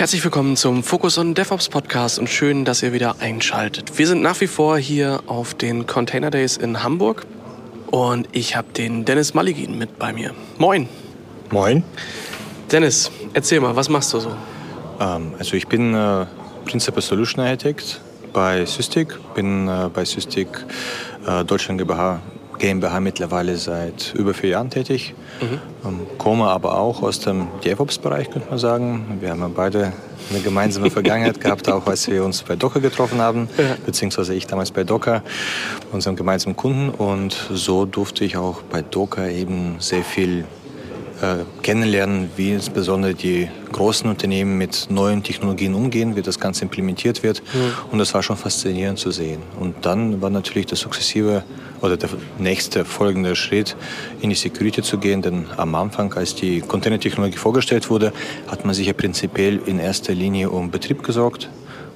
Herzlich willkommen zum Focus on DevOps Podcast und schön, dass ihr wieder einschaltet. Wir sind nach wie vor hier auf den Container Days in Hamburg und ich habe den Dennis Maligin mit bei mir. Moin. Moin. Dennis, erzähl mal, was machst du so? Ähm, also ich bin äh, Principal Solution Architect bei Systik, bin äh, bei Systik äh, Deutschland GmbH GmbH mittlerweile seit über vier Jahren tätig. Mhm. Ähm, komme aber auch aus dem DevOps-Bereich, könnte man sagen. Wir haben ja beide eine gemeinsame Vergangenheit gehabt, auch als wir uns bei Docker getroffen haben, ja. beziehungsweise ich damals bei Docker, unserem gemeinsamen Kunden. Und so durfte ich auch bei Docker eben sehr viel kennenlernen, wie insbesondere die großen Unternehmen mit neuen Technologien umgehen, wie das Ganze implementiert wird. Mhm. Und das war schon faszinierend zu sehen. Und dann war natürlich das sukzessive oder der nächste folgende Schritt, in die Security zu gehen. Denn am Anfang, als die Container-Technologie vorgestellt wurde, hat man sich ja prinzipiell in erster Linie um Betrieb gesorgt.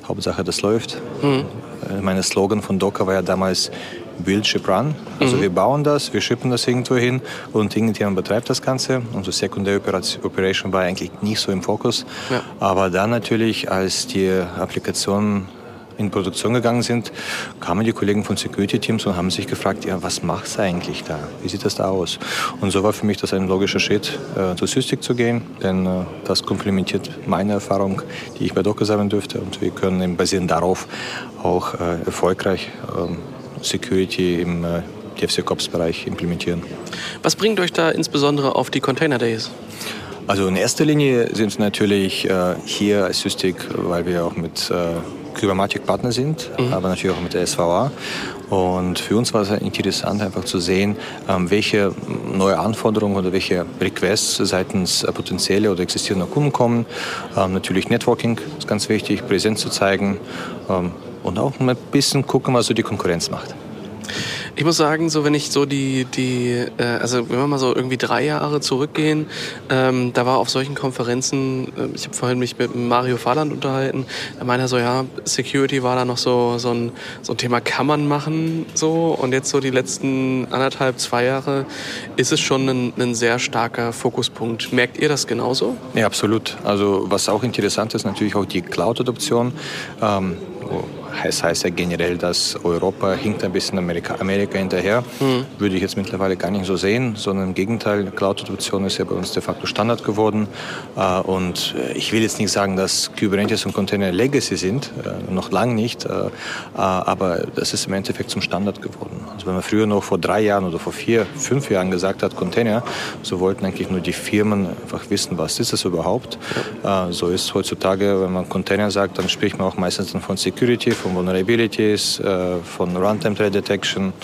Hauptsache, das läuft. Mhm. Mein Slogan von Docker war ja damals Build, Ship, Run. Also mhm. wir bauen das, wir schippen das irgendwo hin und irgendjemand betreibt das Ganze. Unsere Secondary Operation war eigentlich nicht so im Fokus. Ja. Aber dann natürlich, als die Applikationen in Produktion gegangen sind, kamen die Kollegen von Security Teams und haben sich gefragt, ja, was macht du eigentlich da? Wie sieht das da aus? Und so war für mich das ein logischer Schritt, äh, zu Sysdig zu gehen, denn äh, das komplementiert meine Erfahrung, die ich bei Docker sammeln dürfte und wir können basierend darauf auch äh, erfolgreich ähm, Security im äh, DevSecOps-Bereich implementieren. Was bringt euch da insbesondere auf die Container Days? Also in erster Linie sind es natürlich äh, hier als Systik, weil wir auch mit äh, Kybermatic Partner sind, mhm. aber natürlich auch mit der SVA. Und für uns war es interessant, einfach zu sehen, ähm, welche neue Anforderungen oder welche Requests seitens äh, potenzielle oder existierender Kunden kommen. Ähm, natürlich Networking ist ganz wichtig, Präsenz zu zeigen. Und auch mal ein bisschen gucken, was so die Konkurrenz macht. Ich muss sagen, so wenn ich so die, die äh, also wenn wir mal so irgendwie drei Jahre zurückgehen, ähm, da war auf solchen Konferenzen, äh, ich habe vorhin mich mit Mario Fahland unterhalten, da meinte er so, ja, Security war da noch so, so, ein, so ein Thema, kann man machen so und jetzt so die letzten anderthalb, zwei Jahre ist es schon ein, ein sehr starker Fokuspunkt. Merkt ihr das genauso? Ja, absolut. Also was auch interessant ist, natürlich auch die Cloud-Adoption. Ähm, es heißt ja generell, dass Europa hinkt ein bisschen Amerika, Amerika hinterher. Mhm. Würde ich jetzt mittlerweile gar nicht so sehen, sondern im Gegenteil, Cloud-Adoption ist ja bei uns de facto Standard geworden. Äh, und ich will jetzt nicht sagen, dass Kubernetes und Container Legacy sind, äh, noch lang nicht, äh, aber das ist im Endeffekt zum Standard geworden. Also wenn man früher noch vor drei Jahren oder vor vier, fünf Jahren gesagt hat, Container, so wollten eigentlich nur die Firmen einfach wissen, was ist das überhaupt. So ist heutzutage, wenn man Container sagt, dann spricht man auch meistens von Security, von Vulnerabilities, äh, von Runtime Threat Detection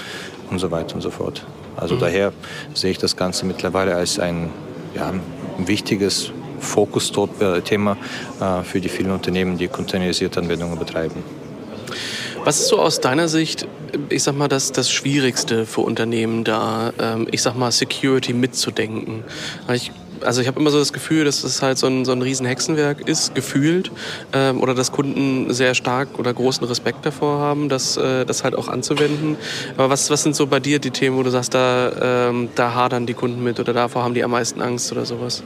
und so weiter und so fort. Also mhm. daher sehe ich das Ganze mittlerweile als ein, ja, ein wichtiges Fokus-Thema äh, für die vielen Unternehmen, die containerisierte Anwendungen betreiben. Was ist so aus deiner Sicht, ich sag mal, das, das Schwierigste für Unternehmen da, ähm, ich sag mal, Security mitzudenken? Ich also ich habe immer so das Gefühl, dass es halt so ein, so ein riesen Hexenwerk ist, gefühlt, ähm, oder dass Kunden sehr stark oder großen Respekt davor haben, das, äh, das halt auch anzuwenden. Aber was, was sind so bei dir die Themen, wo du sagst, da, ähm, da hadern die Kunden mit oder davor haben die am meisten Angst oder sowas?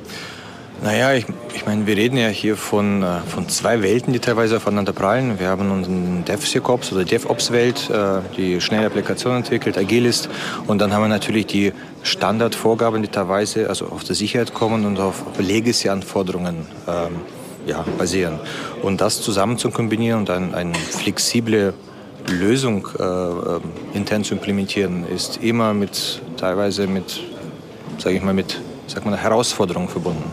Naja, ich, ich meine, wir reden ja hier von, äh, von zwei Welten, die teilweise aufeinander prallen. Wir haben unseren DevSecOps oder DevOps-Welt, äh, die schnelle Applikationen entwickelt, agil ist. Und dann haben wir natürlich die Standardvorgaben, die teilweise also auf der Sicherheit kommen und auf Legacy-Anforderungen ähm, ja, basieren. Und das zusammen zu kombinieren und dann eine flexible Lösung äh, ähm, intern zu implementieren, ist immer mit teilweise mit, sage ich mal, mit sag mal, Herausforderung verbunden.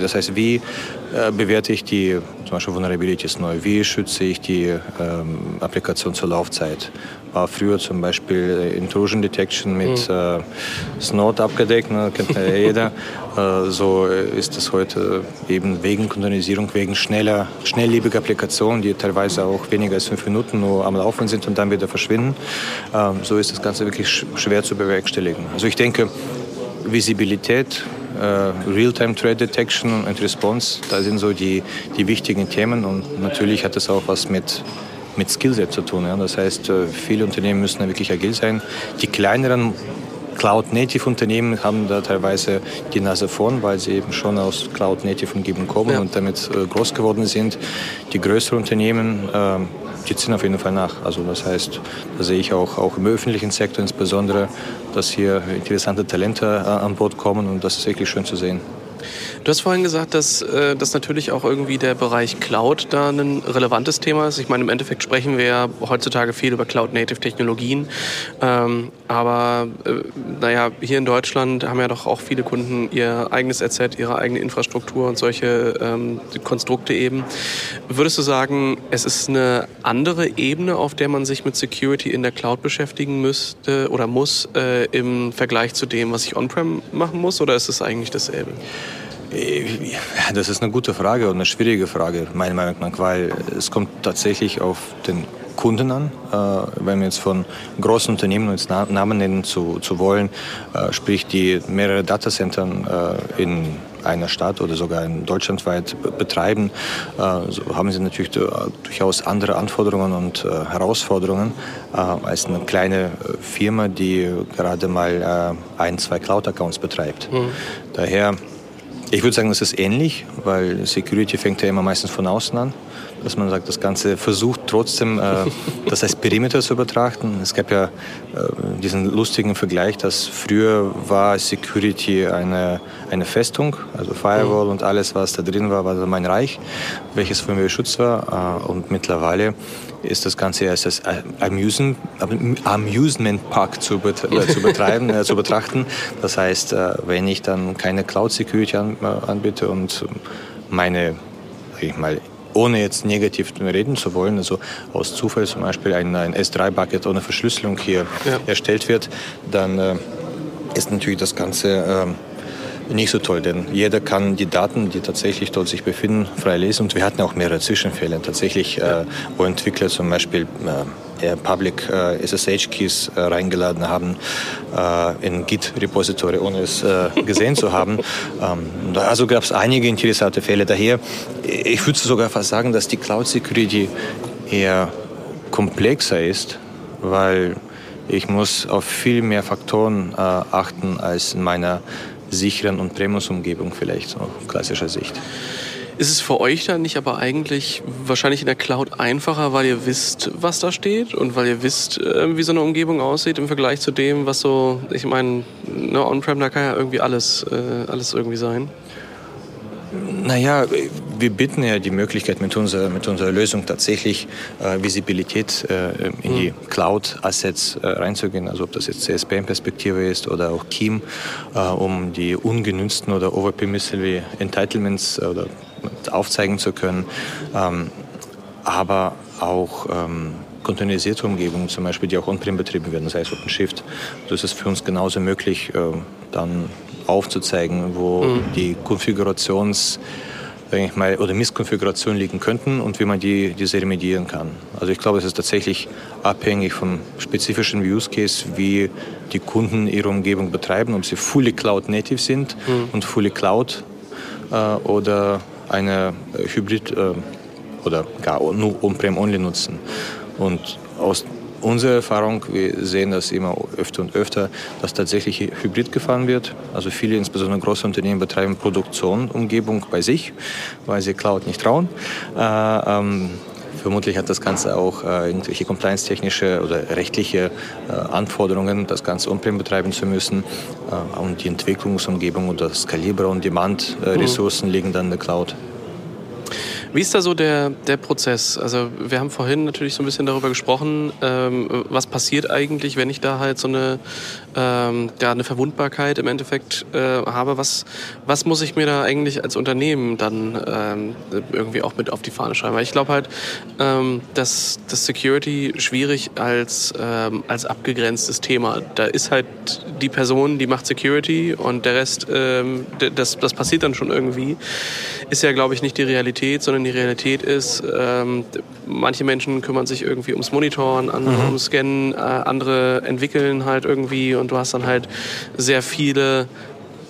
Das heißt, wie äh, bewerte ich die zum Beispiel Vulnerabilities neu? Wie schütze ich die ähm, Applikation zur Laufzeit? War früher zum Beispiel Intrusion Detection mit mhm. äh, Snort abgedeckt, ne? kennt ja jeder. äh, so ist es heute eben wegen Containerisierung, wegen schneller, schnelllebiger Applikationen, die teilweise auch weniger als fünf Minuten nur am Laufen sind und dann wieder verschwinden. Ähm, so ist das Ganze wirklich schwer zu bewerkstelligen. Also ich denke, Visibilität, äh, Real-Time Threat Detection und Response, da sind so die, die wichtigen Themen und natürlich hat das auch was mit mit Skillset zu tun. Ja. Das heißt, äh, viele Unternehmen müssen wirklich agil sein. Die kleineren Cloud-Native-Unternehmen haben da teilweise die Nase vorn, weil sie eben schon aus Cloud-Native-Umgebung kommen ja. und damit äh, groß geworden sind. Die größeren Unternehmen, äh, die ziehen auf jeden Fall nach. Also das heißt, da sehe ich auch, auch im öffentlichen Sektor insbesondere, dass hier interessante Talente äh, an Bord kommen und das ist wirklich schön zu sehen. Du hast vorhin gesagt, dass, äh, dass natürlich auch irgendwie der Bereich Cloud da ein relevantes Thema ist. Ich meine, im Endeffekt sprechen wir ja heutzutage viel über Cloud-Native-Technologien. Ähm, aber äh, naja, hier in Deutschland haben ja doch auch viele Kunden ihr eigenes RZ, ihre eigene Infrastruktur und solche ähm, Konstrukte eben. Würdest du sagen, es ist eine andere Ebene, auf der man sich mit Security in der Cloud beschäftigen müsste oder muss äh, im Vergleich zu dem, was ich on-prem machen muss? Oder ist es eigentlich dasselbe? Das ist eine gute Frage und eine schwierige Frage, meiner Meinung nach, weil es kommt tatsächlich auf den Kunden an. Äh, wenn wir jetzt von großen Unternehmen jetzt Namen nennen zu, zu wollen, äh, sprich die mehrere Datacenter äh, in einer Stadt oder sogar in deutschlandweit betreiben, so haben sie natürlich durchaus andere Anforderungen und Herausforderungen als eine kleine Firma, die gerade mal ein, zwei Cloud-Accounts betreibt. Mhm. Daher ich würde sagen, es ist ähnlich, weil Security fängt ja immer meistens von außen an. Dass man sagt, das Ganze versucht trotzdem, äh, das als Perimeter zu betrachten. Es gab ja äh, diesen lustigen Vergleich, dass früher war Security eine, eine Festung, also Firewall mhm. und alles, was da drin war, war mein Reich, welches von mir geschützt war. Äh, und mittlerweile ist das Ganze als das Amusement, Amusement Park zu, bet äh, zu betreiben, äh, zu betrachten. Das heißt, äh, wenn ich dann keine Cloud Security an, äh, anbiete und meine, ich mal, ohne jetzt negativ reden zu wollen, also aus Zufall zum Beispiel ein, ein S3-Bucket ohne Verschlüsselung hier ja. erstellt wird, dann äh, ist natürlich das Ganze ähm, nicht so toll, denn jeder kann die Daten, die tatsächlich dort sich befinden, frei lesen. Und wir hatten auch mehrere Zwischenfälle, tatsächlich, äh, wo Entwickler zum Beispiel äh, Public äh, SSH-Keys äh, reingeladen haben äh, in Git-Repository, ohne es äh, gesehen zu haben. Ähm, also gab es einige interessante Fälle. Daher, ich würde sogar fast sagen, dass die Cloud Security eher komplexer ist, weil ich muss auf viel mehr Faktoren äh, achten als in meiner sicheren und Premiums-Umgebung vielleicht, so klassischer Sicht. Ist es für euch dann nicht aber eigentlich wahrscheinlich in der Cloud einfacher, weil ihr wisst, was da steht und weil ihr wisst, äh, wie so eine Umgebung aussieht im Vergleich zu dem, was so, ich meine, ne, On-Prem, da kann ja irgendwie alles, äh, alles irgendwie sein? Naja, wir bieten ja die Möglichkeit mit unserer, mit unserer Lösung tatsächlich äh, Visibilität äh, in die mhm. Cloud-Assets äh, reinzugehen, also ob das jetzt CSPM-Perspektive ist oder auch KIM, äh, um die ungenützten oder overpermissive Entitlements äh, oder aufzeigen zu können. Ähm, aber auch ähm, containerisierte Umgebungen, zum Beispiel, die auch on-prem betrieben werden, das heißt OpenShift. Das ist für uns genauso möglich, äh, dann aufzuzeigen, wo mhm. die Konfigurations- ich mal, oder Misskonfigurationen liegen könnten und wie man die, diese remedieren kann. Also ich glaube, es ist tatsächlich abhängig vom spezifischen Use Case, wie die Kunden ihre Umgebung betreiben, ob sie fully Cloud Native sind mhm. und fully Cloud äh, oder eine Hybrid äh, oder gar nur On-Prem Only nutzen. Und aus unsere Erfahrung, wir sehen das immer öfter und öfter, dass tatsächlich Hybrid gefahren wird. Also viele, insbesondere große Unternehmen, betreiben Produktion, Umgebung bei sich, weil sie Cloud nicht trauen. Äh, ähm, Vermutlich hat das Ganze auch äh, irgendwelche compliance-technische oder rechtliche äh, Anforderungen, das Ganze on-prem betreiben zu müssen. Äh, und die Entwicklungsumgebung oder Skalibre- und Demand-Ressourcen mhm. liegen dann in der Cloud. Wie ist da so der, der Prozess? Also wir haben vorhin natürlich so ein bisschen darüber gesprochen, ähm, was passiert eigentlich, wenn ich da halt so eine, ähm, ja, eine Verwundbarkeit im Endeffekt äh, habe. Was, was muss ich mir da eigentlich als Unternehmen dann ähm, irgendwie auch mit auf die Fahne schreiben? Weil ich glaube halt, ähm, dass das Security schwierig als, ähm, als abgegrenztes Thema. Da ist halt die Person, die macht Security und der Rest, ähm, das, das passiert dann schon irgendwie. Ist ja, glaube ich, nicht die Realität, sondern die Realität ist, ähm, manche Menschen kümmern sich irgendwie ums Monitoren, andere mhm. ums Scannen, äh, andere entwickeln halt irgendwie und du hast dann halt sehr viele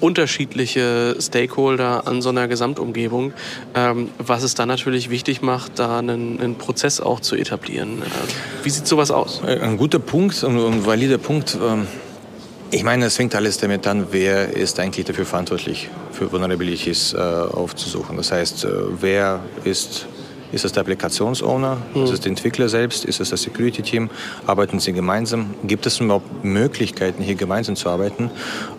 unterschiedliche Stakeholder an so einer Gesamtumgebung, ähm, was es dann natürlich wichtig macht, da einen, einen Prozess auch zu etablieren. Äh, wie sieht sowas aus? Ein guter Punkt, ein valider Punkt. Ähm Ich meine, es fängt alles damit an, wer ist eigentlich dafür verantwortlich, für Vulnerabilities äh, aufzusuchen. Das heißt, äh, wer ist ist es der Applikationsowner? Mhm. Ist es der Entwickler selbst? Ist es das Security-Team? Arbeiten sie gemeinsam? Gibt es überhaupt Möglichkeiten, hier gemeinsam zu arbeiten?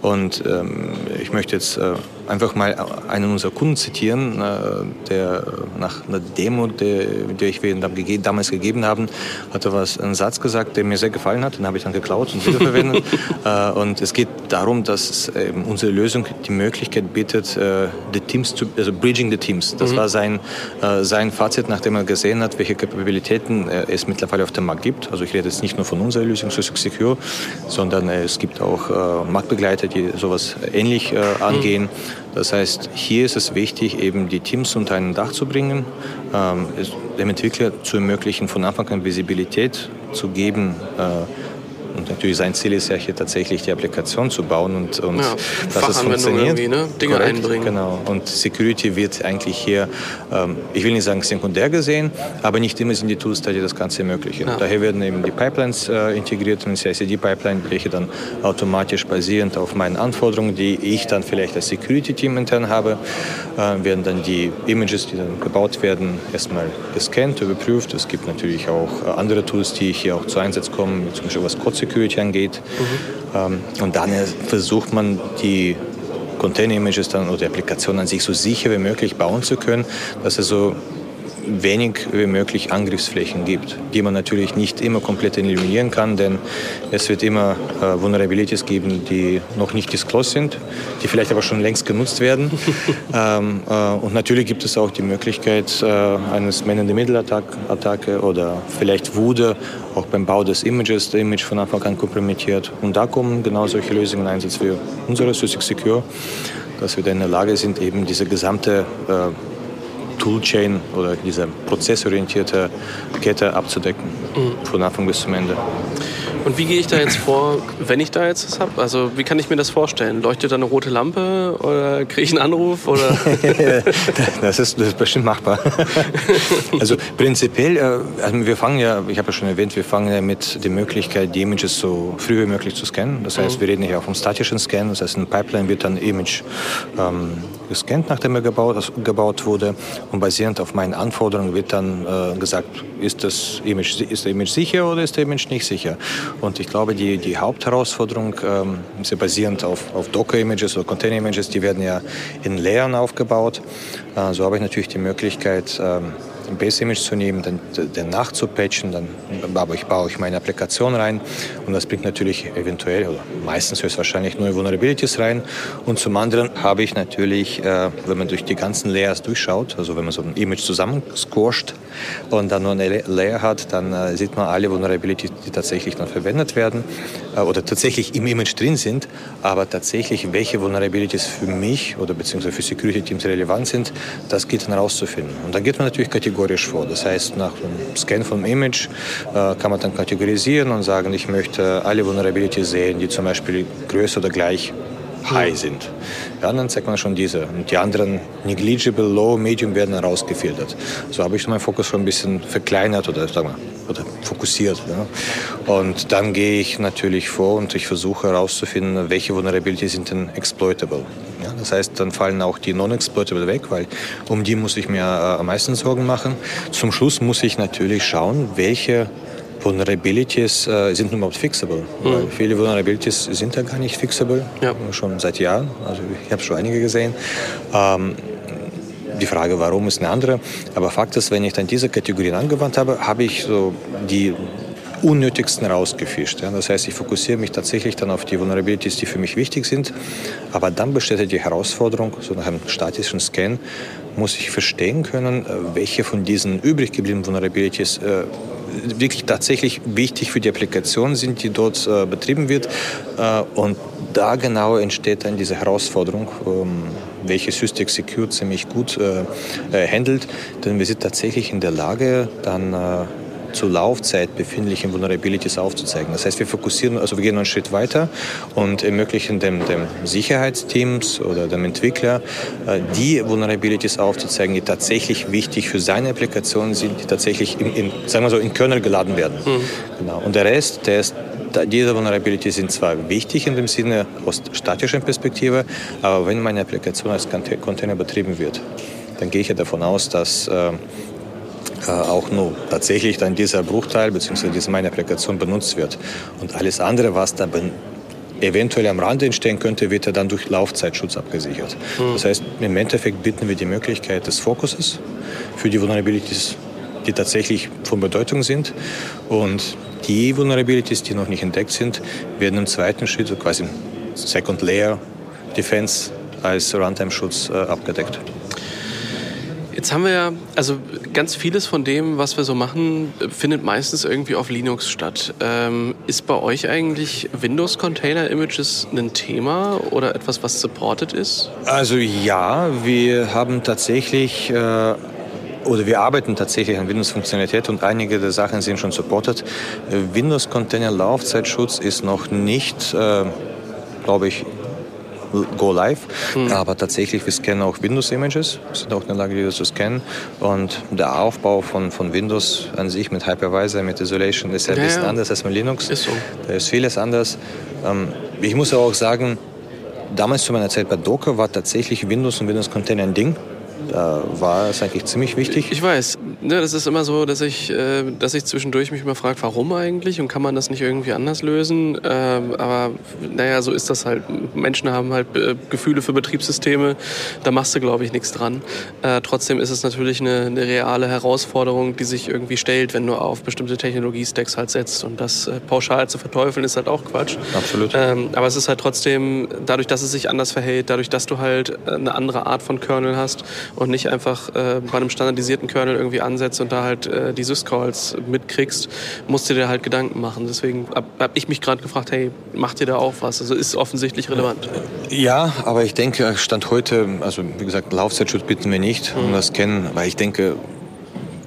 Und ähm, ich möchte jetzt äh, einfach mal einen unserer Kunden zitieren, äh, der nach einer Demo, die, die ich wir damals gegeben haben, hatte was einen Satz gesagt, der mir sehr gefallen hat. Den habe ich dann geklaut und wiederverwendet. äh, und es geht darum, dass äh, unsere Lösung die Möglichkeit bietet, äh, die Teams zu, also bridging the Teams. Das mhm. war sein, äh, sein Fazit nachdem er gesehen hat, welche Kapabilitäten äh, es mittlerweile auf dem Markt gibt. Also ich rede jetzt nicht nur von unserer Lösung Sussex Secure, sondern äh, es gibt auch äh, Marktbegleiter, die sowas ähnlich angehen. Das heißt, hier ist es wichtig, eben die Teams unter ein Dach zu bringen, ähm, dem Entwickler zu ermöglichen, von Anfang an Visibilität zu geben, und natürlich sein Ziel ist ja hier tatsächlich die Applikation zu bauen und, und ja, dass es funktioniert. Ne? Dinge Korrekt, einbringen. Genau. Und Security wird eigentlich hier, ähm, ich will nicht sagen sekundär gesehen, aber nicht immer sind die Tools da, die das Ganze ermöglichen. Ja. Daher werden eben die Pipelines äh, integriert und CICD-Pipeline, welche dann automatisch basierend auf meinen Anforderungen, die ich dann vielleicht als Security-Team intern habe, äh, werden dann die Images, die dann gebaut werden, erstmal gescannt, überprüft. Es gibt natürlich auch äh, andere Tools, die hier auch zu Einsatz kommen, zum Beispiel was Code Security angeht. Mhm. und dann versucht man die Container-Images dann oder die Applikation an sich so sicher wie möglich bauen zu können, dass es so wenig wie möglich Angriffsflächen gibt, die man natürlich nicht immer komplett eliminieren kann, denn es wird immer äh, Vulnerabilities geben, die noch nicht disclosed sind, die vielleicht aber schon längst genutzt werden. ähm, äh, und natürlich gibt es auch die Möglichkeit äh, eines Man-in-the-Middle-Attacke oder vielleicht wurde auch beim Bau des Images das Image von Anfang an kompromittiert. Und da kommen genau solche Lösungen in Einsatz wie unsere Sussex Secure, dass wir dann in der Lage sind, eben diese gesamte äh, Toolchain oder diese prozessorientierte Kette abzudecken, mhm. von Anfang bis zum Ende. Und wie gehe ich da jetzt vor, wenn ich da jetzt was habe? Also wie kann ich mir das vorstellen? Leuchtet da eine rote Lampe oder kriege ich einen Anruf? Oder? das, ist, das ist bestimmt machbar. also prinzipiell, äh, also wir fangen ja, ich habe ja schon erwähnt, wir fangen ja mit der Möglichkeit, die Images so früh wie möglich zu scannen. Das heißt, mhm. wir reden hier auch vom statischen Scan. Das heißt, ein Pipeline wird dann Image ähm, gescannt, nachdem er gebaut, gebaut wurde. Und basierend auf meinen Anforderungen wird dann äh, gesagt, ist das Image, ist der Image sicher oder ist der Image nicht sicher? Und ich glaube, die, die Hauptherausforderung ähm, ist basierend auf, auf Docker-Images oder Container-Images, die werden ja in Layern aufgebaut. Äh, so habe ich natürlich die Möglichkeit, ähm, ein Base-Image zu nehmen, dann, dann nachzupatchen, dann baue ich, baue ich meine Applikation rein und das bringt natürlich eventuell oder meistens höchstwahrscheinlich neue Vulnerabilities rein. Und zum anderen habe ich natürlich, äh, wenn man durch die ganzen Layers durchschaut, also wenn man so ein Image zusammensquasht und dann nur eine Layer hat, dann äh, sieht man alle Vulnerabilities, die tatsächlich dann verwendet werden äh, oder tatsächlich im Image drin sind, aber tatsächlich welche Vulnerabilities für mich oder beziehungsweise für Security Teams relevant sind, das geht dann rauszufinden. Und dann geht man natürlich kategorisch kategorisch vor. Das heißt, nach dem Scan vom Image äh, kann man dann kategorisieren und sagen, ich möchte alle Vulnerabilities sehen, die zum Beispiel größer oder gleich high sind. Ja, dann zeigt man schon diese. Und die anderen negligible, low, medium werden rausgefiltert. So habe ich meinen Fokus schon ein bisschen verkleinert oder, sagen wir, oder fokussiert. Ja. Und dann gehe ich natürlich vor und ich versuche herauszufinden, welche Vulnerabilities sind denn exploitable. Ja, das heißt, dann fallen auch die non-exploitable weg, weil um die muss ich mir äh, am meisten Sorgen machen. Zum Schluss muss ich natürlich schauen, welche Vulnerabilities äh, sind überhaupt fixable. Mhm. Viele Vulnerabilities sind ja gar nicht fixable, ja. schon seit Jahren. Also ich habe schon einige gesehen. Ähm, die Frage, warum, ist eine andere. Aber Fakt ist, wenn ich dann diese Kategorien angewandt habe, habe ich so die unnötigsten rausgefischt. Ja. Das heißt, ich fokussiere mich tatsächlich dann auf die Vulnerabilities, die für mich wichtig sind. Aber dann besteht die Herausforderung, so nach einem statischen Scan, muss ich verstehen können, äh, welche von diesen übrig gebliebenen Vulnerabilities äh, wirklich tatsächlich wichtig für die Applikation sind, die dort äh, betrieben wird. Äh, und da genau entsteht dann diese Herausforderung, ähm, welche System Secure ziemlich gut äh, äh, handelt. Denn wir sind tatsächlich in der Lage, dann äh, zur Laufzeit befindlichen Vulnerabilities aufzuzeigen. Das heißt, wir fokussieren, also wir gehen einen Schritt weiter und ermöglichen dem, dem Sicherheitsteams oder dem Entwickler, äh, die Vulnerabilities aufzuzeigen, die tatsächlich wichtig für seine Applikation sind, die tatsächlich in, in sagen wir so, in Kernel geladen werden. Mhm. Genau. Und der Rest, der ist diese Vulnerabilities sind zwar wichtig in dem Sinne aus statischer Perspektive, aber wenn meine Applikation als Container betrieben wird, dann gehe ich ja davon aus, dass äh, äh, auch nur tatsächlich dann dieser Bruchteil bzw. diese meine Applikation benutzt wird. Und alles andere, was da eventuell am Rande entstehen könnte, wird ja dann durch Laufzeitschutz abgesichert. Mhm. Das heißt, im Endeffekt bieten wir die Möglichkeit des Fokuses für die Vulnerabilities, die tatsächlich von Bedeutung sind. Und die Vulnerabilities, die noch nicht entdeckt sind, werden im zweiten Schritt, so quasi Second Layer Defense als Runtime-Schutz äh, abgedeckt. Jetzt haben wir ja, also ganz vieles von dem, was wir so machen, findet meistens irgendwie auf Linux statt. Ähm, ist bei euch eigentlich Windows Container Images ein Thema oder etwas, was supported ist? Also ja, wir haben tatsächlich äh, oder wir arbeiten tatsächlich an Windows-Funktionalität und einige der Sachen sind schon supported. Windows Container Laufzeitschutz ist noch nicht, äh, glaube ich, Go Live. Mhm. Aber tatsächlich, wir scannen auch Windows-Images, sind auch in der Lage, die zu scannen. Und der Aufbau von, von Windows an sich mit Hypervisor, mit Isolation ist ja ein bisschen ja. anders als mit Linux. Ist so. Da ist vieles anders. Ähm, ich muss auch sagen, damals zu meiner Zeit bei Docker war tatsächlich Windows und Windows Container ein Ding. Da war es eigentlich ziemlich wichtig. Ich weiß. Ne, das ist immer so, dass ich, äh, dass ich zwischendurch mich immer frage, warum eigentlich und kann man das nicht irgendwie anders lösen? Ähm, aber naja, so ist das halt. Menschen haben halt äh, Gefühle für Betriebssysteme. Da machst du, glaube ich, nichts dran. Äh, trotzdem ist es natürlich eine, eine, reale Herausforderung, die sich irgendwie stellt, wenn du auf bestimmte Technologie-Stacks halt setzt. Und das äh, pauschal zu verteufeln ist halt auch Quatsch. Absolut. Ähm, aber es ist halt trotzdem, dadurch, dass es sich anders verhält, dadurch, dass du halt eine andere Art von Kernel hast und nicht einfach äh, bei einem standardisierten Kernel irgendwie ansetzt und da halt äh, die Syscalls mitkriegst, musst du dir halt Gedanken machen. Deswegen habe hab ich mich gerade gefragt, hey, macht ihr da auch was? Also ist offensichtlich relevant. Ja, aber ich denke, Stand heute, also wie gesagt, Laufzeitschutz bitten wir nicht, um mhm. das kennen, weil ich denke,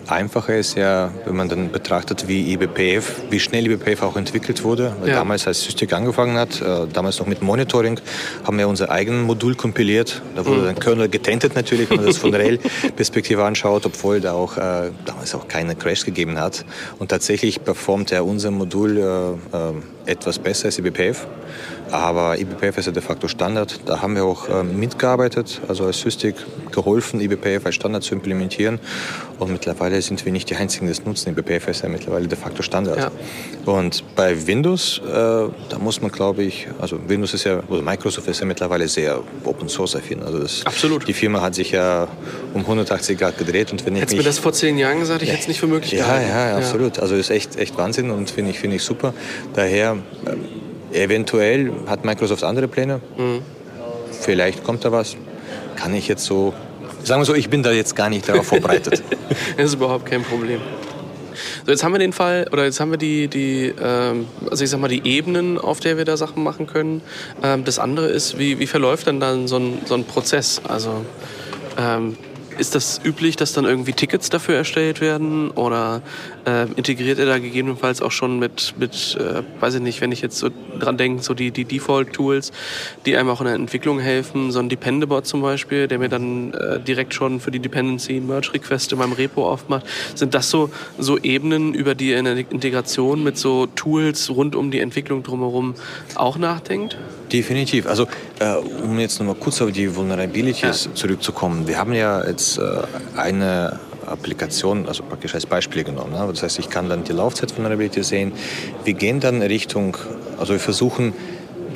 Einfacher ist ja, wenn man dann betrachtet, wie eBPF, wie schnell eBPF auch entwickelt wurde. Ja. Damals, als Systik angefangen hat, äh, damals noch mit Monitoring, haben wir unser eigenes Modul kompiliert. Da wurde mhm. dann Kernel getentet natürlich, wenn man das von der RHEL-Perspektive anschaut, obwohl da auch äh, damals auch keine Crash gegeben hat. Und tatsächlich performt er unser Modul äh, äh etwas besser als eBPF. Aber eBPF ist ja de facto Standard. Da haben wir auch ähm, mitgearbeitet, also als Systik geholfen, eBPF als Standard zu implementieren. Und mittlerweile sind wir nicht die Einzigen, die es nutzen. eBPF ist ja mittlerweile de facto Standard. Ja. Und bei Windows, äh, da muss man, glaube ich, also Windows ist ja, oder Microsoft ist ja mittlerweile sehr Open Source affin. Also das, Absolut. Die Firma hat sich ja um 180 Grad gedreht. Und wenn Hättest du mir das vor zehn Jahren gesagt, ich hätte es nicht für möglich ja, gehalten. Ja, ja, absolut. Also ist echt, echt Wahnsinn und finde ich, find ich super. Daher Eventuell hat Microsoft andere Pläne. Mhm. Vielleicht kommt da was. Kann ich jetzt so. Sagen wir so, ich bin da jetzt gar nicht darauf vorbereitet. das ist überhaupt kein Problem. So, jetzt haben wir den Fall, oder jetzt haben wir die, die ähm, also ich sag mal, die Ebenen, auf der wir da Sachen machen können. Ähm, das andere ist, wie, wie verläuft dann dann so ein, so ein Prozess? Also ähm, ist das üblich, dass dann irgendwie Tickets dafür erstellt werden oder äh, integriert ihr da gegebenenfalls auch schon mit, mit äh, weiß ich nicht, wenn ich jetzt so dran denke, so die, die Default-Tools, die einem auch in der Entwicklung helfen, so ein Dependabot zum Beispiel, der mir dann äh, direkt schon für die Dependency Merge-Request in meinem Repo aufmacht. Sind das so, so Ebenen, über die ihr in der Integration mit so Tools rund um die Entwicklung drumherum auch nachdenkt? Definitiv. Also äh, um jetzt nochmal kurz auf die Vulnerabilities ja. zurückzukommen. Wir haben ja jetzt äh, eine Applikation, also praktisch als Beispiel genommen. Ne? Das heißt, ich kann dann die Laufzeit Vulnerability sehen. Wir gehen dann Richtung, also wir versuchen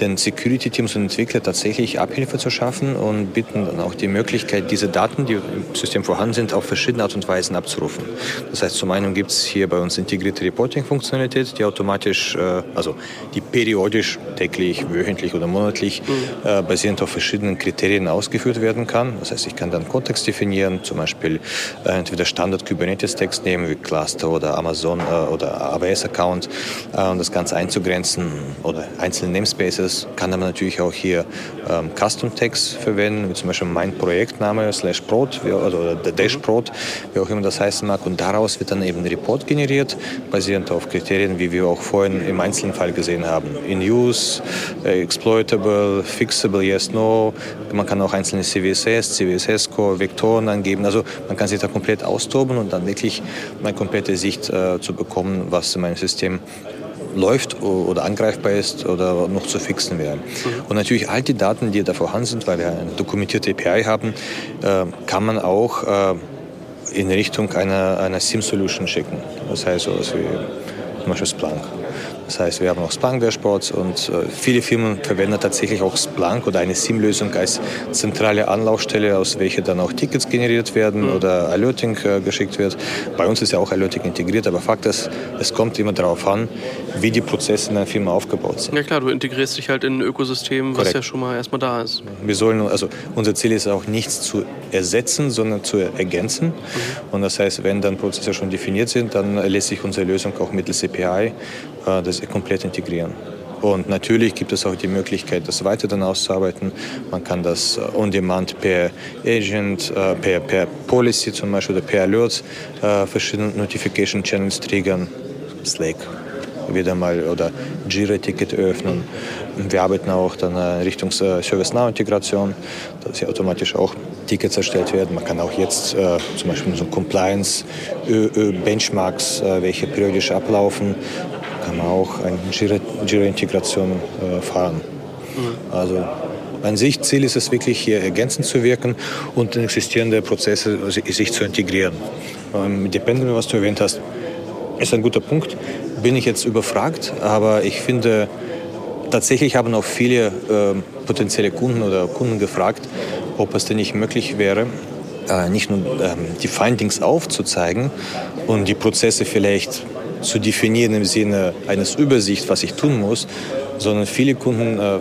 den Security-Teams und Entwickler tatsächlich Abhilfe zu schaffen und bieten dann auch die Möglichkeit, diese Daten, die im System vorhanden sind, auf verschiedene Art und Weisen abzurufen. Das heißt, zum einen gibt es hier bei uns integrierte Reporting-Funktionalität, die automatisch, äh, also die periodisch, täglich, wöchentlich oder monatlich mhm. äh, basierend auf verschiedenen Kriterien ausgeführt werden kann. Das heißt, ich kann dann Kontext definieren, zum Beispiel äh, entweder Standard Kubernetes-Text nehmen, wie Cluster oder Amazon oder AWS-Account, und das Ganze einzugrenzen oder einzelne Namespaces das kann man natürlich auch hier ähm, Custom Tags verwenden, wie zum Beispiel mein Projektname slash Prot oder der Dash mhm. Prot, wie auch immer das heißen mag. Und daraus wird dann eben ein Report generiert, basierend auf Kriterien, wie wir auch vorhin im einzelnen Fall gesehen haben. In Use, äh, Exploitable, Fixable, Yes, No. Man kann auch einzelne CVSS, CVSS-Core, Vektoren angeben. Also man kann sich da komplett austoben und dann wirklich eine komplette Sicht äh, zu bekommen, was in meinem System läuft oder angreifbar ist oder noch zu fixen wäre. Mhm. Und natürlich all die Daten, die da vorhanden sind, weil wir eine dokumentierte API haben, äh, kann man auch äh, in Richtung einer, einer SIM-Solution schicken. Das heißt sowas wie zum Beispiel Splunk. Das heißt, wir haben auch Splunk Dashboards und äh, viele Firmen verwenden tatsächlich auch Splunk oder eine SIM-Lösung als zentrale Anlaufstelle, aus welcher dann auch Tickets generiert werden mhm. oder Alerting äh, geschickt wird. Bei uns ist ja auch Alerting integriert, aber Fakt ist, es kommt immer darauf an, wie die Prozesse in einer Firma aufgebaut sind. Ja klar, du integrierst dich halt in ein Ökosystem, was Korrekt. ja schon mal erstmal da ist. Wir sollen, also unser Ziel ist auch nichts zu ersetzen, sondern zu ergänzen. Mhm. Und das heißt, wenn dann Prozesse schon definiert sind, dann lässt sich unsere Lösung auch mittels API äh, das komplett integrieren. Und natürlich gibt es auch die Möglichkeit, das weiter dann auszuarbeiten. Man kann das äh, on demand per Agent, äh, per, per Policy zum Beispiel oder per Alerts verschiedene Notification Channels triggern. Slack wieder mal oder Jira-Ticket öffnen. Wir arbeiten auch dann Richtung ServiceNow-Integration, dass hier automatisch auch Tickets erstellt werden. Man kann auch jetzt äh, zum Beispiel so Compliance-Benchmarks, äh, welche periodisch ablaufen, kann man auch eine Jira-Integration äh, fahren. Also an sich Ziel ist es wirklich hier ergänzend zu wirken und in existierende Prozesse sich zu integrieren. Ähm, mit Dependent, was du erwähnt hast, ist ein guter Punkt. Bin ich jetzt überfragt, aber ich finde, tatsächlich haben auch viele äh, potenzielle Kunden oder Kunden gefragt, ob es denn nicht möglich wäre, äh, nicht nur ähm, die Findings aufzuzeigen und die Prozesse vielleicht zu definieren im Sinne eines Übersicht, was ich tun muss, sondern viele Kunden äh,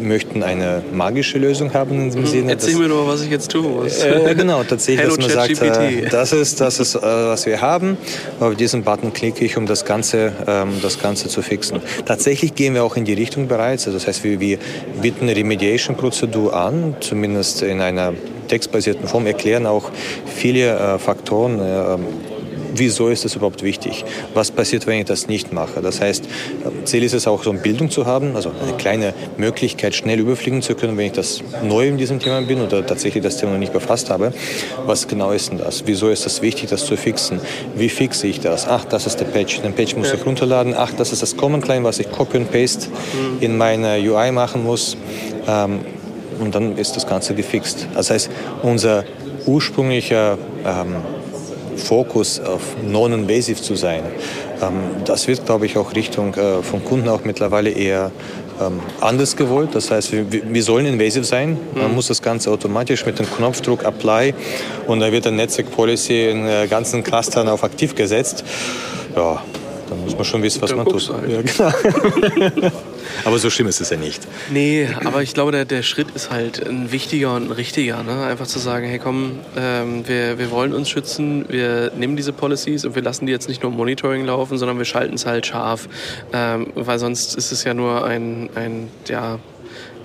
möchten eine magische Lösung haben in dem mhm. Sinne. Erzähl mir doch, was ich jetzt tun muss. Äh, genau, tatsächlich, dass man sagt, äh, das ist, das ist äh, was wir haben. Auf diesen Button klicke ich, um das Ganze, ähm, das Ganze zu fixen. Tatsächlich gehen wir auch in die Richtung bereits. Also das heißt, wir, wir bieten eine Remediation-Prozedur an, zumindest in einer textbasierten Form, erklären auch viele äh, Faktoren, äh, wieso ist das überhaupt wichtig? Was passiert, wenn ich das nicht mache? Das heißt, Ziel ist es auch, so eine Bildung zu haben, also eine kleine Möglichkeit, schnell überfliegen zu können, wenn ich das neu in diesem Thema bin oder tatsächlich das Thema noch nicht befasst habe. Was genau ist denn das? Wieso ist das wichtig, das zu fixen? Wie fixe ich das? Ach, das ist der Patch. Den Patch muss ich runterladen. Ach, das ist das Command Line, was ich Copy und Paste mhm. in meine UI machen muss. Ähm, und dann ist das Ganze gefixt. Das heißt, unser ursprünglicher ähm, Fokus auf non-invasive zu sein. Ähm, das wird, glaube ich, auch Richtung äh, von Kunden auch mittlerweile eher ähm, anders gewollt. Das heißt, wir, sollen invasive sein. Man mhm. muss das Ganze automatisch mit dem Knopfdruck Apply und da wird ein Netzwerk Policy in äh, ganzen Clustern auf aktiv gesetzt. Ja, dann muss man schon wissen, was man tut. Halt. Ja, genau. aber so schlimm ist es ja nicht. Nee, aber ich glaube, der, der Schritt ist halt ein wichtiger und ein richtiger. Ne? Einfach zu sagen, hey komm, ähm, wir, wir wollen uns schützen, wir nehmen diese Policies und wir lassen die jetzt nicht nur im Monitoring laufen, sondern wir schalten es halt scharf. Ähm, weil sonst ist es ja nur ein, ein, ja,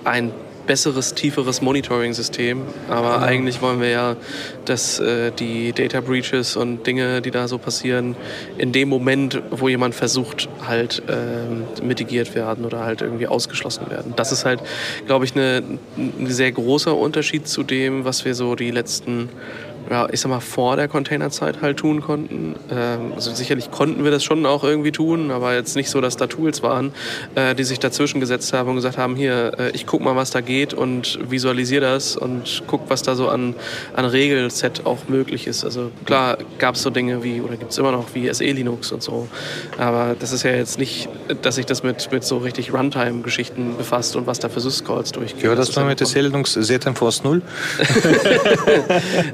ein besseres, tieferes Monitoring-System. Aber genau. eigentlich wollen wir ja, dass äh, die Data Breaches und Dinge, die da so passieren, in dem Moment, wo jemand versucht, halt äh, mitigiert werden oder halt irgendwie ausgeschlossen werden. Das ist halt, glaube ich, eine, ein sehr großer Unterschied zu dem, was wir so die letzten ja, ich sag mal, vor der Containerzeit halt tun konnten. Ähm, also sicherlich konnten wir das schon auch irgendwie tun, aber jetzt nicht so, dass da Tools waren, äh, die sich dazwischen gesetzt haben und gesagt haben, hier, äh, ich guck mal, was da geht und visualisiere das und guck, was da so an, an Regelset auch möglich ist. Also klar gab es so Dinge wie, oder gibt es immer noch, wie SE Linux und so. Aber das ist ja jetzt nicht, dass sich das mit, mit so richtig Runtime-Geschichten befasst und was da für Syscalls durchgeht. Ja, das, das war mit SE Linux ZM Null.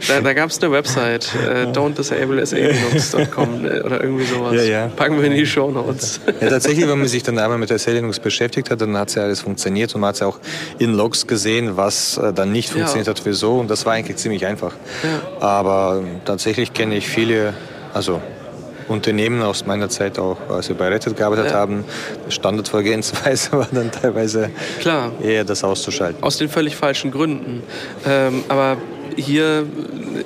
da, da gab es eine Website, äh, don'tdisablesalinux.com äh, oder irgendwie sowas. Ja, ja. Packen wir in die Show Notes. Ja, tatsächlich, wenn man sich dann einmal mit der Linux beschäftigt hat, dann hat es ja alles funktioniert und man hat ja auch in Logs gesehen, was äh, dann nicht funktioniert ja. hat, wieso. Und das war eigentlich ziemlich einfach. Ja. Aber tatsächlich kenne ich viele, also Unternehmen aus meiner Zeit auch, als wir bei Rettet gearbeitet ja. haben, Standardvorgehensweise war dann teilweise Klar. eher das auszuschalten. Aus den völlig falschen Gründen. Ähm, aber hier,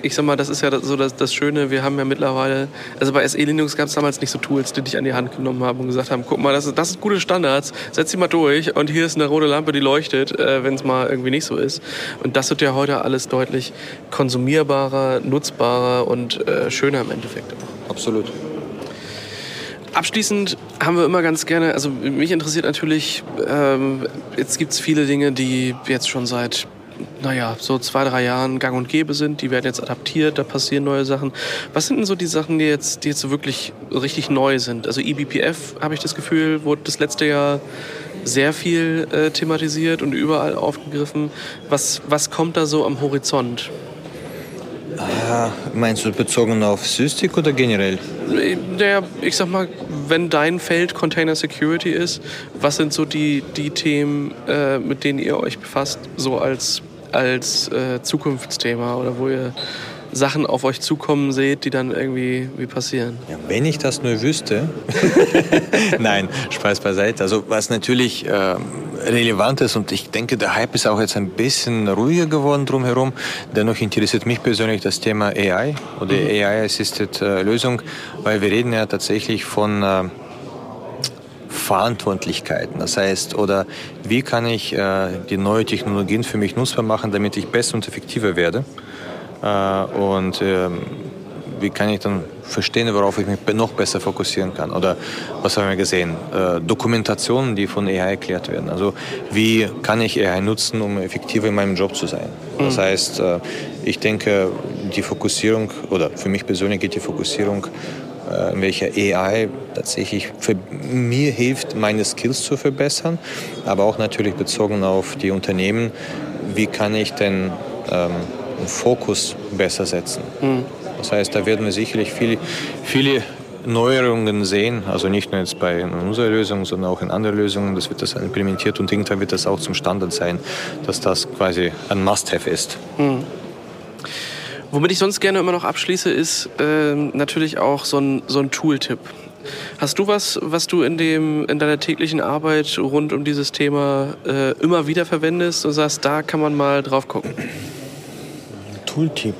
ich sag mal, das ist ja so das, das Schöne, wir haben ja mittlerweile, also bei SE Linux gab es damals nicht so Tools, die dich an die Hand genommen haben und gesagt haben, guck mal, das, ist, das sind gute Standards, setz sie mal durch und hier ist eine rote Lampe, die leuchtet, äh, wenn es mal irgendwie nicht so ist. Und das wird ja heute alles deutlich konsumierbarer, nutzbarer und äh, schöner im Endeffekt. Absolut. Abschließend haben wir immer ganz gerne, also mich interessiert natürlich, ähm, jetzt gibt es viele Dinge, die jetzt schon seit naja, so zwei, drei Jahren gang und gäbe sind. Die werden jetzt adaptiert, da passieren neue Sachen. Was sind denn so die Sachen, die jetzt, die jetzt so wirklich richtig neu sind? Also eBPF, habe ich das Gefühl, wurde das letzte Jahr sehr viel äh, thematisiert und überall aufgegriffen. Was, was kommt da so am Horizont? Ah, meinst du bezogen auf Sysdig oder generell? Naja, ich sag mal, wenn dein Feld Container Security ist, was sind so die, die Themen, äh, mit denen ihr euch befasst, so als, als äh, Zukunftsthema oder wo ihr Sachen auf euch zukommen seht, die dann irgendwie wie passieren? Ja, wenn ich das nur wüsste. Nein, Spaß beiseite. Also was natürlich äh, relevant ist und ich denke, der Hype ist auch jetzt ein bisschen ruhiger geworden drumherum. Dennoch interessiert mich persönlich das Thema AI oder mhm. AI-assisted äh, Lösung, weil wir reden ja tatsächlich von äh, Verantwortlichkeiten. Das heißt, oder wie kann ich äh, die neue Technologien für mich nutzbar machen, damit ich besser und effektiver werde? Äh, und ähm, wie kann ich dann verstehen, worauf ich mich noch besser fokussieren kann? Oder was haben wir gesehen? Äh, Dokumentationen, die von AI erklärt werden. Also wie kann ich AI nutzen, um effektiver in meinem Job zu sein? Das mhm. heißt, äh, ich denke, die Fokussierung, oder für mich persönlich geht die Fokussierung, in welcher AI tatsächlich für mir hilft, meine Skills zu verbessern, aber auch natürlich bezogen auf die Unternehmen, wie kann ich denn ähm, Fokus besser setzen. Mhm. Das heißt, da werden wir sicherlich viele, viele Neuerungen sehen, also nicht nur jetzt bei unserer Lösung, sondern auch in anderen Lösungen. Das wird das implementiert und irgendwann wird das auch zum Standard sein, dass das quasi ein Must-Have ist. Mhm. Womit ich sonst gerne immer noch abschließe, ist äh, natürlich auch so ein, so ein Tool-Tipp. Hast du was, was du in, dem, in deiner täglichen Arbeit rund um dieses Thema äh, immer wieder verwendest und sagst, da kann man mal drauf gucken? Tooltip?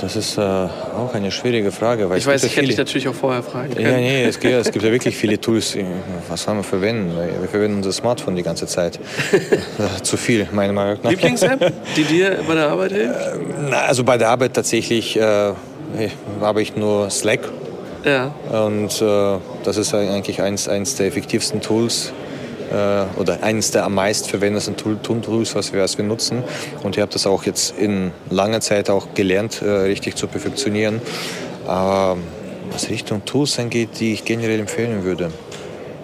Das ist äh, auch eine schwierige Frage. Weil ich weiß, ich hätte dich natürlich auch vorher fragen können. Ja, nee, es gibt, es gibt ja wirklich viele Tools. Was sollen wir verwenden? Wir verwenden unser Smartphone die ganze Zeit. Zu viel, meiner Meinung nach. Lieblings-App, die dir bei der Arbeit hilft? Äh, also bei der Arbeit tatsächlich äh, habe ich nur Slack. Ja. Und äh, das ist eigentlich eins, eins der effektivsten Tools, äh, oder eines der am meisten verwendeten Tools, was wir, was wir nutzen. Und ich habe das auch jetzt in langer Zeit auch gelernt, äh, richtig zu perfektionieren. Aber was Richtung Tools angeht, die ich generell empfehlen würde,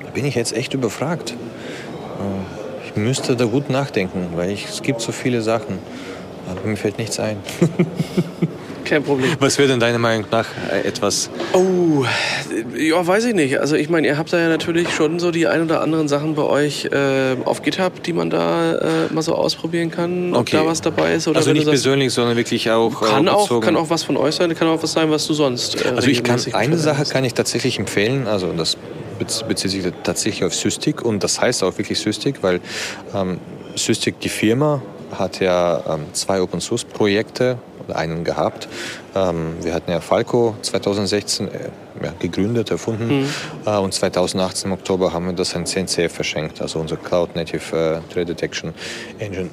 da bin ich jetzt echt überfragt. Äh, ich müsste da gut nachdenken, weil ich, es gibt so viele Sachen. Aber mir fällt nichts ein. kein Problem. Was wäre denn deiner Meinung nach äh, etwas? Oh, ja, weiß ich nicht. Also ich meine, ihr habt da ja natürlich schon so die ein oder anderen Sachen bei euch äh, auf GitHub, die man da äh, mal so ausprobieren kann, ob da was dabei ist. Oder also nicht persönlich, sondern wirklich auch kann auch kann auch was von euch sein, kann auch was sein, was du sonst. Äh, also ich kann eine Sache kann ich tatsächlich empfehlen. Also das bezieht sich tatsächlich auf Systig und das heißt auch wirklich Systig, weil ähm, Systig die Firma hat ja ähm, zwei Open Source Projekte einen gehabt. Ähm, wir hatten ja Falco 2016 äh, ja, gegründet, erfunden mhm. äh, und 2018 im Oktober haben wir das an CNCF verschenkt, also unser Cloud Native äh, Threat Detection Engine.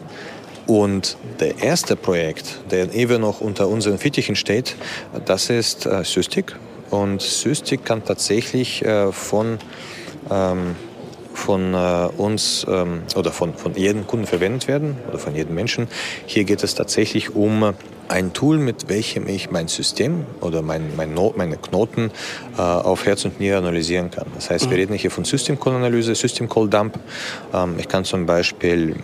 Und der erste Projekt, der eben noch unter unseren Fittichen steht, das ist äh, Systig. Und Systig kann tatsächlich äh, von ähm, von äh, uns ähm, oder von, von jedem Kunden verwendet werden oder von jedem Menschen. Hier geht es tatsächlich um ein Tool, mit welchem ich mein System oder mein, mein Not, meine Knoten äh, auf Herz und Niere analysieren kann. Das heißt, wir mhm. reden hier von System Call Analyse, System Call Dump. Ähm, ich kann zum Beispiel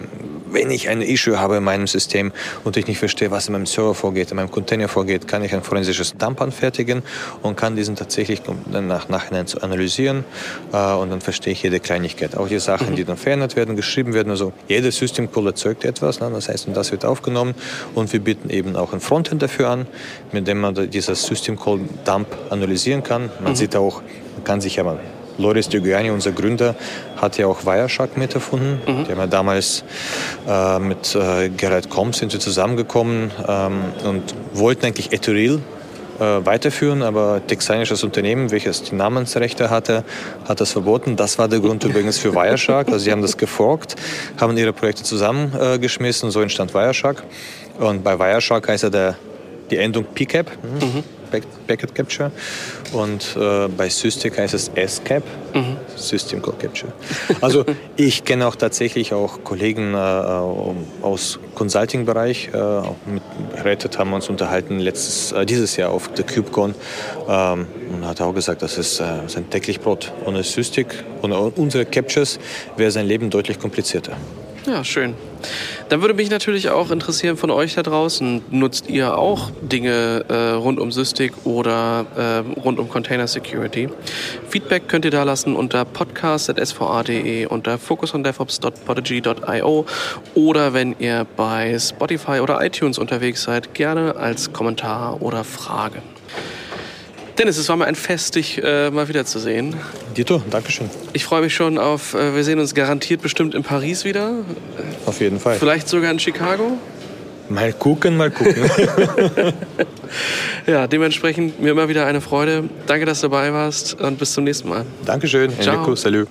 wenn ich ein Issue habe in meinem System und ich nicht verstehe, was in meinem Server vorgeht, in meinem Container vorgeht, kann ich ein forensisches Dump anfertigen und kann diesen tatsächlich dann nach Nachhinein zu analysieren äh, und dann verstehe ich jede Kleinigkeit. Auch die Sachen, mhm. die dann verändert werden, geschrieben werden. Also jeder System Call erzeugt etwas, ne? das heißt, und das wird aufgenommen und wir bieten eben auch ein Frontend dafür an, mit dem man dieses System Call Dump analysieren kann. Man mhm. sieht auch, man kann sich aber Loris Diogiani, unser Gründer, hat ja auch Wireshark mit erfunden. Mhm. Die haben ja damals äh, mit äh, Gerald Komm sind wir zusammengekommen ähm, und wollten eigentlich Ethereal weiterführen, aber texanisches Unternehmen, welches die Namensrechte hatte, hat das verboten. Das war der Grund übrigens für Wireshark. Also sie haben das geforkt, haben ihre Projekte zusammengeschmissen, so entstand Wireshark. Und bei Wireshark heißt ja der, die Endung PCAP. Mhm. Packet Capture. Und äh, bei System heißt es SCAP, mhm. System Call Capture. Also ich kenne auch tatsächlich auch Kollegen äh, aus Consulting-Bereich. Äh, mit Reddit haben wir uns unterhalten letztes, äh, dieses Jahr auf der KubeCon ähm, und hat auch gesagt, das ist äh, sein täglich Brot. Ohne System, ohne unsere Captures wäre sein Leben deutlich komplizierter. Ja, schön. Dann würde mich natürlich auch interessieren von euch da draußen, nutzt ihr auch Dinge äh, rund um Sysdig oder äh, rund um Container Security? Feedback könnt ihr da lassen unter podcast.sva.de, unter focusondevops.podigy.io oder wenn ihr bei Spotify oder iTunes unterwegs seid, gerne als Kommentar oder Frage. Dennis, es war mir ein Fest, dich äh, mal wiederzusehen. Dito, Dankeschön. Ich freue mich schon auf, äh, wir sehen uns garantiert bestimmt in Paris wieder. Auf jeden Fall. Vielleicht sogar in Chicago. Mal gucken, mal gucken. ja, dementsprechend mir immer wieder eine Freude. Danke, dass du dabei warst und bis zum nächsten Mal. Dankeschön. Ciao. Enrico, salut.